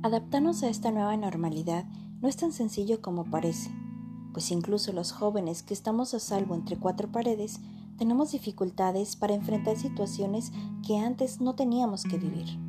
Adaptarnos a esta nueva normalidad no es tan sencillo como parece, pues incluso los jóvenes que estamos a salvo entre cuatro paredes tenemos dificultades para enfrentar situaciones que antes no teníamos que vivir.